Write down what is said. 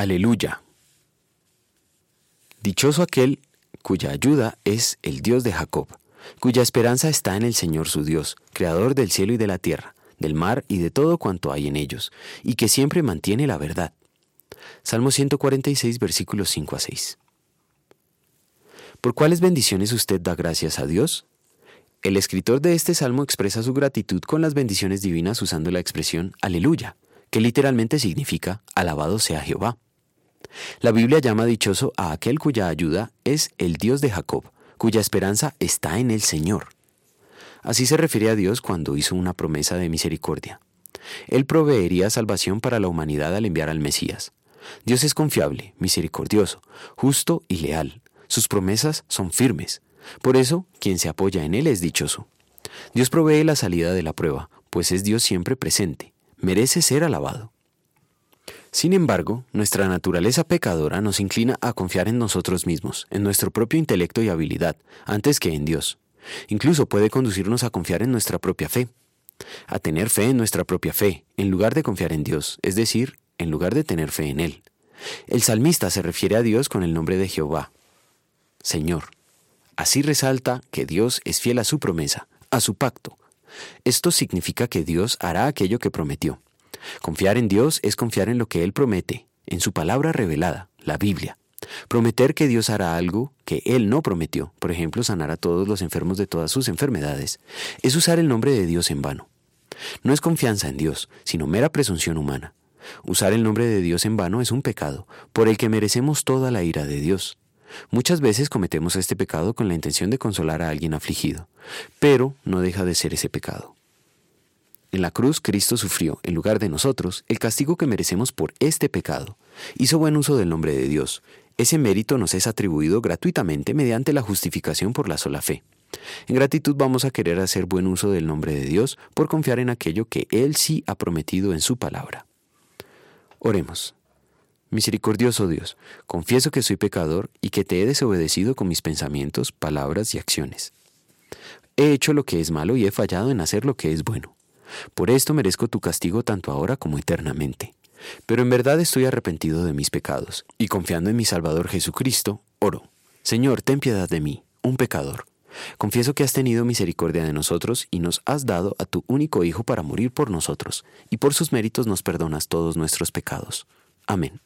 Aleluya. Dichoso aquel cuya ayuda es el Dios de Jacob, cuya esperanza está en el Señor su Dios, creador del cielo y de la tierra, del mar y de todo cuanto hay en ellos, y que siempre mantiene la verdad. Salmo 146, versículos 5 a 6. ¿Por cuáles bendiciones usted da gracias a Dios? El escritor de este salmo expresa su gratitud con las bendiciones divinas usando la expresión aleluya, que literalmente significa alabado sea Jehová. La Biblia llama dichoso a aquel cuya ayuda es el Dios de Jacob, cuya esperanza está en el Señor. Así se refiere a Dios cuando hizo una promesa de misericordia. Él proveería salvación para la humanidad al enviar al Mesías. Dios es confiable, misericordioso, justo y leal. Sus promesas son firmes. Por eso, quien se apoya en Él es dichoso. Dios provee la salida de la prueba, pues es Dios siempre presente. Merece ser alabado. Sin embargo, nuestra naturaleza pecadora nos inclina a confiar en nosotros mismos, en nuestro propio intelecto y habilidad, antes que en Dios. Incluso puede conducirnos a confiar en nuestra propia fe, a tener fe en nuestra propia fe, en lugar de confiar en Dios, es decir, en lugar de tener fe en Él. El salmista se refiere a Dios con el nombre de Jehová, Señor. Así resalta que Dios es fiel a su promesa, a su pacto. Esto significa que Dios hará aquello que prometió. Confiar en Dios es confiar en lo que Él promete, en su palabra revelada, la Biblia. Prometer que Dios hará algo que Él no prometió, por ejemplo, sanar a todos los enfermos de todas sus enfermedades, es usar el nombre de Dios en vano. No es confianza en Dios, sino mera presunción humana. Usar el nombre de Dios en vano es un pecado, por el que merecemos toda la ira de Dios. Muchas veces cometemos este pecado con la intención de consolar a alguien afligido, pero no deja de ser ese pecado. En la cruz Cristo sufrió, en lugar de nosotros, el castigo que merecemos por este pecado. Hizo buen uso del nombre de Dios. Ese mérito nos es atribuido gratuitamente mediante la justificación por la sola fe. En gratitud vamos a querer hacer buen uso del nombre de Dios por confiar en aquello que Él sí ha prometido en su palabra. Oremos. Misericordioso Dios, confieso que soy pecador y que te he desobedecido con mis pensamientos, palabras y acciones. He hecho lo que es malo y he fallado en hacer lo que es bueno. Por esto merezco tu castigo tanto ahora como eternamente. Pero en verdad estoy arrepentido de mis pecados, y confiando en mi Salvador Jesucristo, oro. Señor, ten piedad de mí, un pecador. Confieso que has tenido misericordia de nosotros y nos has dado a tu único Hijo para morir por nosotros, y por sus méritos nos perdonas todos nuestros pecados. Amén.